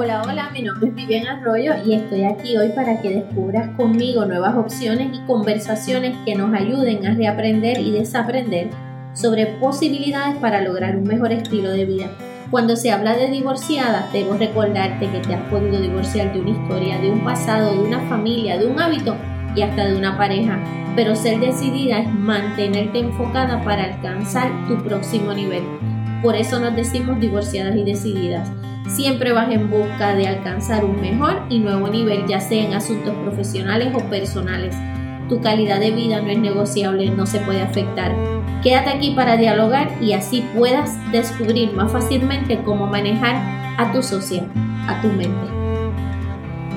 Hola, hola, mi nombre es Vivian Arroyo y estoy aquí hoy para que descubras conmigo nuevas opciones y conversaciones que nos ayuden a reaprender y desaprender sobre posibilidades para lograr un mejor estilo de vida. Cuando se habla de divorciada, debo recordarte que te has podido divorciar de una historia, de un pasado, de una familia, de un hábito y hasta de una pareja. Pero ser decidida es mantenerte enfocada para alcanzar tu próximo nivel. Por eso nos decimos divorciadas y decididas. Siempre vas en busca de alcanzar un mejor y nuevo nivel, ya sea en asuntos profesionales o personales. Tu calidad de vida no es negociable, no se puede afectar. Quédate aquí para dialogar y así puedas descubrir más fácilmente cómo manejar a tu sociedad, a tu mente.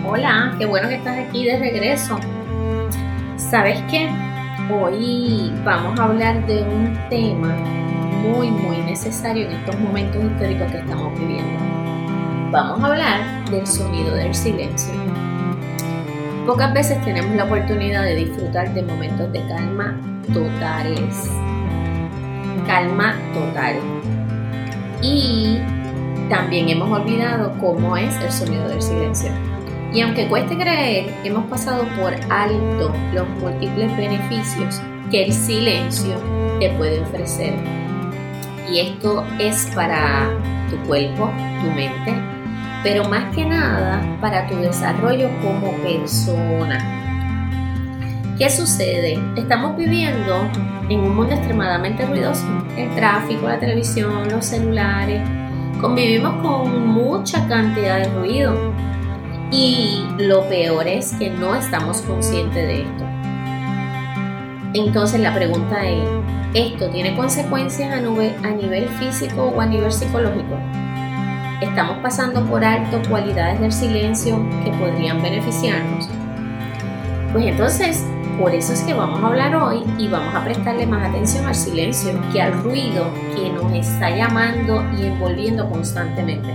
Hola, qué bueno que estás aquí de regreso. ¿Sabes qué? Hoy vamos a hablar de un tema muy, muy necesario en estos momentos históricos que estamos viviendo vamos a hablar del sonido del silencio. Pocas veces tenemos la oportunidad de disfrutar de momentos de calma totales. Calma total. Y también hemos olvidado cómo es el sonido del silencio. Y aunque cueste creer, hemos pasado por alto los múltiples beneficios que el silencio te puede ofrecer. Y esto es para tu cuerpo, tu mente pero más que nada para tu desarrollo como persona. ¿Qué sucede? Estamos viviendo en un mundo extremadamente ruidoso. El tráfico, la televisión, los celulares. Convivimos con mucha cantidad de ruido. Y lo peor es que no estamos conscientes de esto. Entonces la pregunta es, ¿esto tiene consecuencias a nivel, físico o a nivel psicológico? estamos pasando por alto cualidades del silencio que podrían beneficiarnos. Pues entonces, por eso es que vamos a hablar hoy y vamos a prestarle más atención al silencio que al ruido que nos está llamando y envolviendo constantemente.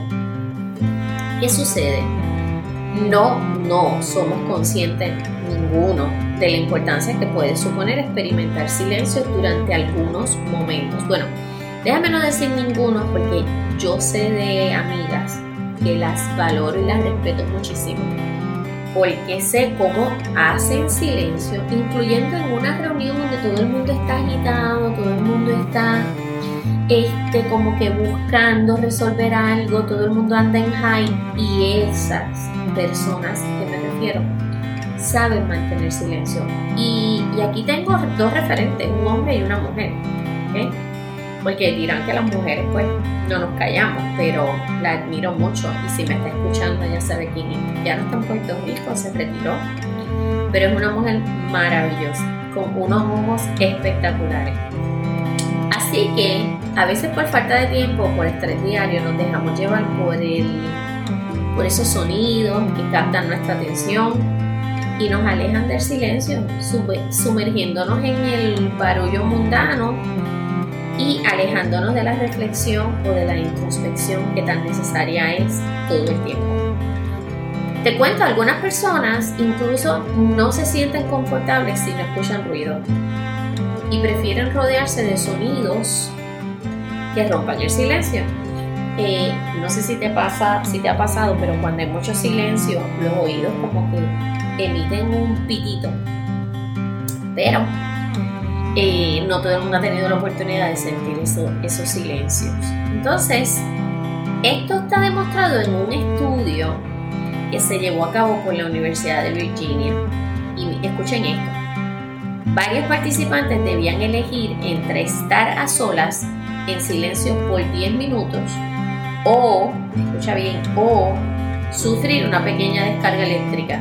¿Qué sucede? No, no somos conscientes ninguno de la importancia que puede suponer experimentar silencio durante algunos momentos. Bueno, déjame no decir ninguno porque yo sé de amigas que las valoro y las respeto muchísimo, porque sé cómo hacen silencio, incluyendo en una reunión donde todo el mundo está agitado, todo el mundo está este, como que buscando resolver algo, todo el mundo anda en high y esas personas que me refiero saben mantener silencio. Y, aquí tengo dos referentes, un hombre y una mujer. porque dirán que las mujeres pues no nos callamos, pero la admiro mucho y si me está escuchando ya sabe quién es. Ya no está en Puerto Rico, se retiró, pero es una mujer maravillosa, con unos ojos espectaculares. Así que a veces por falta de tiempo, por estrés diario, nos dejamos llevar por, el, por esos sonidos que captan nuestra atención y nos alejan del silencio, sumergiéndonos en el barullo mundano y alejándonos de la reflexión o de la introspección que tan necesaria es todo el tiempo. Te cuento, algunas personas incluso no se sienten confortables si no escuchan ruido y prefieren rodearse de sonidos que rompan el silencio. Eh, no sé si te pasa, si te ha pasado, pero cuando hay mucho silencio, los oídos como que emiten un pitito. Pero eh, no todo el mundo ha tenido la oportunidad de sentir esos silencios. Entonces, esto está demostrado en un estudio que se llevó a cabo por la Universidad de Virginia. Y escuchen esto. Varios participantes debían elegir entre estar a solas en silencio por 10 minutos o, escucha bien, o sufrir una pequeña descarga eléctrica.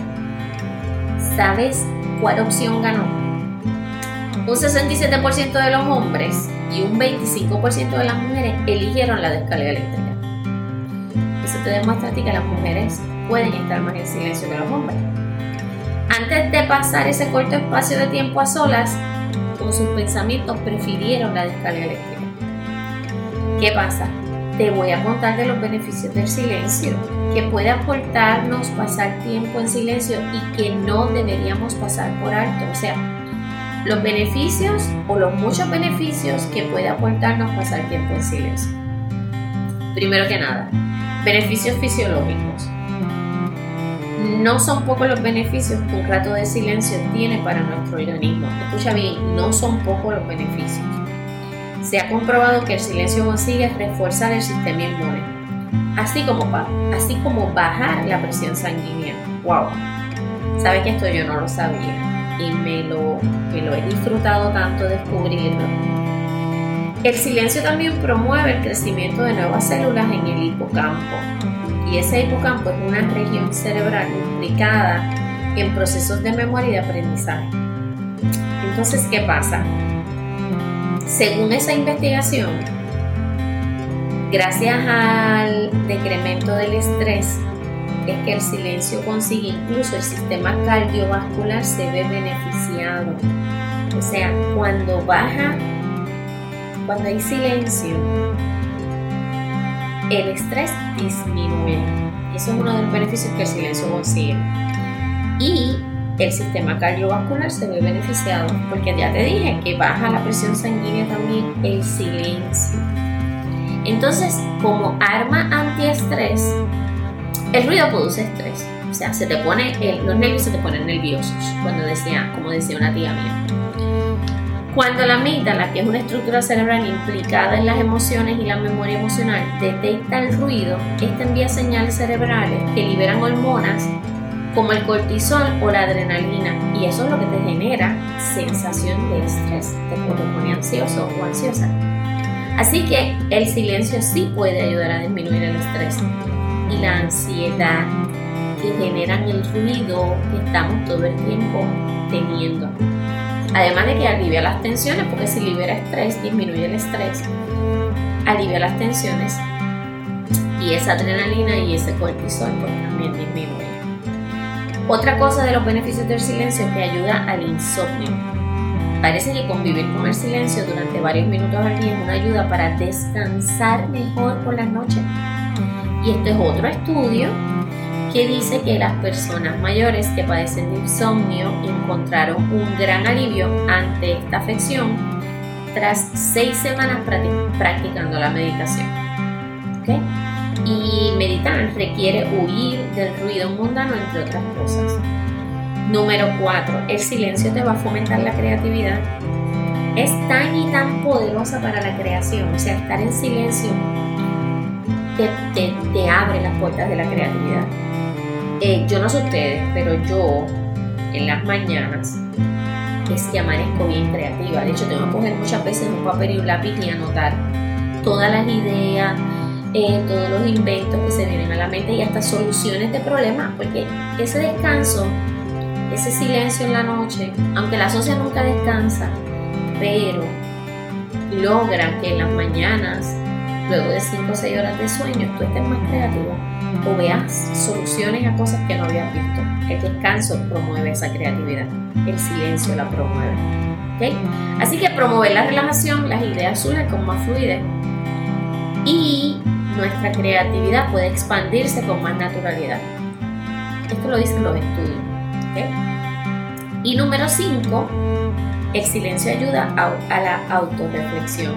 ¿Sabes cuál opción ganó? Un 67% de los hombres y un 25% de las mujeres eligieron la descarga eléctrica. Eso te demuestra que las mujeres pueden estar más en silencio que los hombres. Antes de pasar ese corto espacio de tiempo a solas, con sus pensamientos prefirieron la descarga eléctrica. ¿Qué pasa? Te voy a contar de los beneficios del silencio, que puede aportarnos pasar tiempo en silencio y que no deberíamos pasar por alto. O sea, los beneficios o los muchos beneficios que puede aportarnos pasar tiempo en silencio. Primero que nada, beneficios fisiológicos. No son pocos los beneficios que un rato de silencio tiene para nuestro organismo. Escucha bien, no son pocos los beneficios. Se ha comprobado que el silencio consigue reforzar el sistema inmune, así como, así como bajar la presión sanguínea. ¡Wow! Sabes que esto yo no lo sabía y me lo, me lo he disfrutado tanto descubrirlo. El silencio también promueve el crecimiento de nuevas células en el hipocampo, y ese hipocampo es una región cerebral implicada en procesos de memoria y de aprendizaje. Entonces, ¿qué pasa? Según esa investigación, gracias al decremento del estrés, es que el silencio consigue incluso el sistema cardiovascular se ve beneficiado. O sea, cuando baja, cuando hay silencio, el estrés disminuye. Eso es uno de los beneficios que el silencio consigue. Y el sistema cardiovascular se ve beneficiado porque ya te dije que baja la presión sanguínea también el silencio. Entonces, como arma antiestrés, el ruido produce estrés. O sea, se te pone, los nervios se te ponen nerviosos, cuando decía, como decía una tía mía. Cuando la amígdala, que es una estructura cerebral implicada en las emociones y la memoria emocional, detecta el ruido, esta envía señales cerebrales que liberan hormonas como el cortisol o la adrenalina y eso es lo que te genera sensación de estrés, te pone ansioso o ansiosa. Así que el silencio sí puede ayudar a disminuir el estrés y la ansiedad que generan el ruido que estamos todo el tiempo teniendo. Además de que alivia las tensiones, porque si libera estrés, disminuye el estrés, alivia las tensiones y esa adrenalina y ese cortisol pues, también disminuye. Otra cosa de los beneficios del silencio es que ayuda al insomnio. Parece que convivir con el silencio durante varios minutos al día es una ayuda para descansar mejor por las noches. Y este es otro estudio que dice que las personas mayores que padecen de insomnio encontraron un gran alivio ante esta afección tras seis semanas practicando la meditación. Y meditar requiere huir del ruido mundano, entre otras cosas. Número 4. El silencio te va a fomentar la creatividad. Es tan y tan poderosa para la creación. O sea, estar en silencio te, te abre las puertas de la creatividad. Eh, yo no sé ustedes, pero yo en las mañanas es que amanezco bien creativa. De hecho, tengo que coger muchas veces un papel y un lápiz y anotar todas las ideas, eh, todos los inventos que se vienen a la mente y hasta soluciones de problemas, porque ese descanso, ese silencio en la noche, aunque la socia nunca descansa, pero logra que en las mañanas luego de 5 o 6 horas de sueño tú estés más creativo o veas soluciones a cosas que no habías visto. El descanso promueve esa creatividad, el silencio la promueve. Así que promover la relajación, las ideas surgen con más fluidez y nuestra creatividad puede expandirse con más naturalidad. Esto lo dicen los estudios. Y número 5, el silencio ayuda a, a la autorreflexión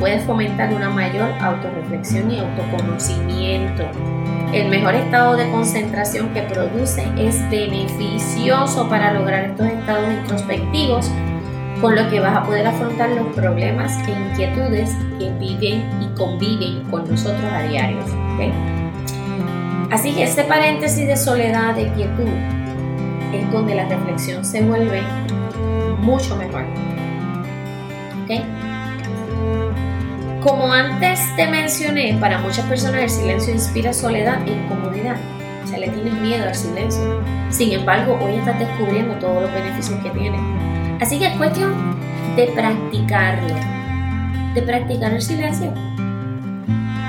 puede fomentar una mayor autorreflexión y autoconocimiento. El mejor estado de concentración que produce es beneficioso para lograr estos estados introspectivos, con lo que vas a poder afrontar los problemas e inquietudes que viven y conviven con nosotros a diario. Así que este paréntesis de soledad, de quietud, es donde la reflexión se vuelve mucho mejor. ¿Okay? Como antes te mencioné, para muchas personas el silencio inspira soledad e incomodidad. O sea, le tienes miedo al silencio. Sin embargo, hoy estás descubriendo todos los beneficios que tiene. Así que es cuestión de practicarlo. De practicar el silencio.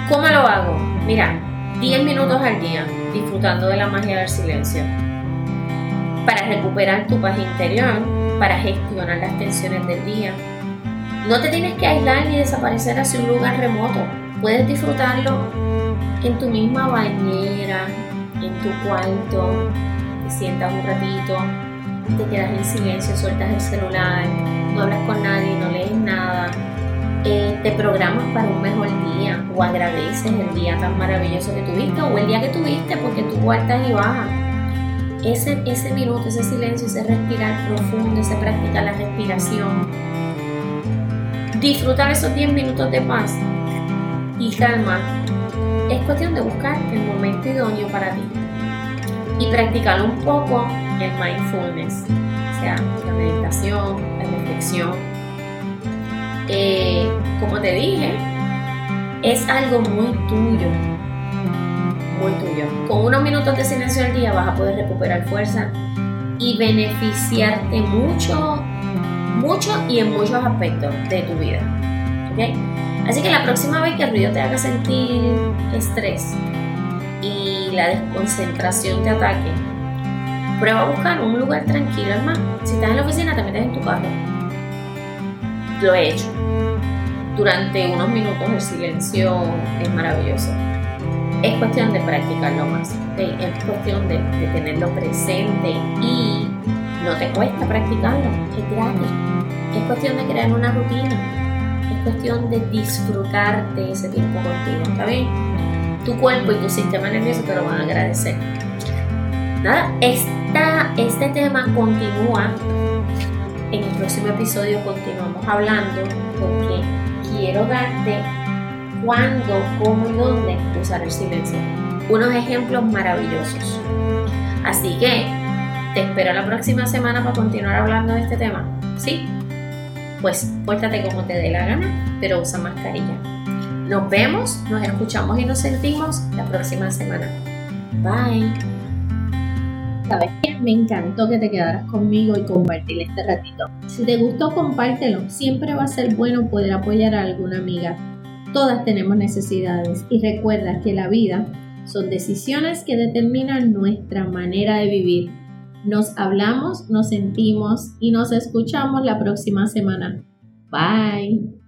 ¿Cómo lo hago? Mira, 10 minutos al día disfrutando de la magia del silencio. Para recuperar tu paz interior, para gestionar las tensiones del día, no te tienes que aislar ni desaparecer hacia un lugar remoto. Puedes disfrutarlo en tu misma bañera, en tu cuarto, te sientas un ratito, te quedas en silencio, sueltas el celular, no hablas con nadie, no lees nada, eh, te programas para un mejor día o agradeces el día tan maravilloso que tuviste o el día que tuviste porque tú vueltas y bajas. Ese, ese minuto, ese silencio, ese respirar profundo, ese practicar la respiración. Disfrutar esos 10 minutos de paz y calma. Es cuestión de buscar el momento idóneo para ti y practicar un poco el mindfulness, o sea, la meditación, la reflexión. Eh, como te dije, es algo muy tuyo, tuyo. Con unos minutos de silencio al día vas a poder recuperar fuerza y beneficiarte mucho, mucho y en muchos aspectos de tu vida. ¿okay? Así que la próxima vez que el ruido te haga sentir estrés y la desconcentración te ataque, prueba a buscar un lugar tranquilo. Más, si estás en la oficina, te metes en tu carro. Lo he hecho. Durante unos minutos el silencio es maravilloso es cuestión de practicarlo más, es cuestión de, tenerlo presente y no te cuesta practicarlo, es gratis. Es cuestión de crear una rutina, es cuestión de disfrutar de ese tiempo contigo, ¿está bien? Tu cuerpo y tu sistema nervioso te lo van a agradecer. Nada, esta, este tema continúa. En el próximo episodio continuamos hablando porque quiero darte cuándo, cómo y dónde usar el silencio. Unos ejemplos maravillosos. Así que te espero la próxima semana para continuar hablando de este tema. ¿Sí? Pues pórtate como te dé la gana, pero usa mascarilla. Nos vemos, nos escuchamos y nos sentimos la próxima semana. Bye. ¿Sabes qué? Me encantó que te quedaras conmigo y compartir este ratito. Si te gustó, compártelo. Siempre va a ser bueno poder apoyar a alguna amiga. Todas tenemos necesidades y recuerda que la vida son decisiones que determinan nuestra manera de vivir. Nos hablamos, nos sentimos y nos escuchamos la próxima semana. Bye.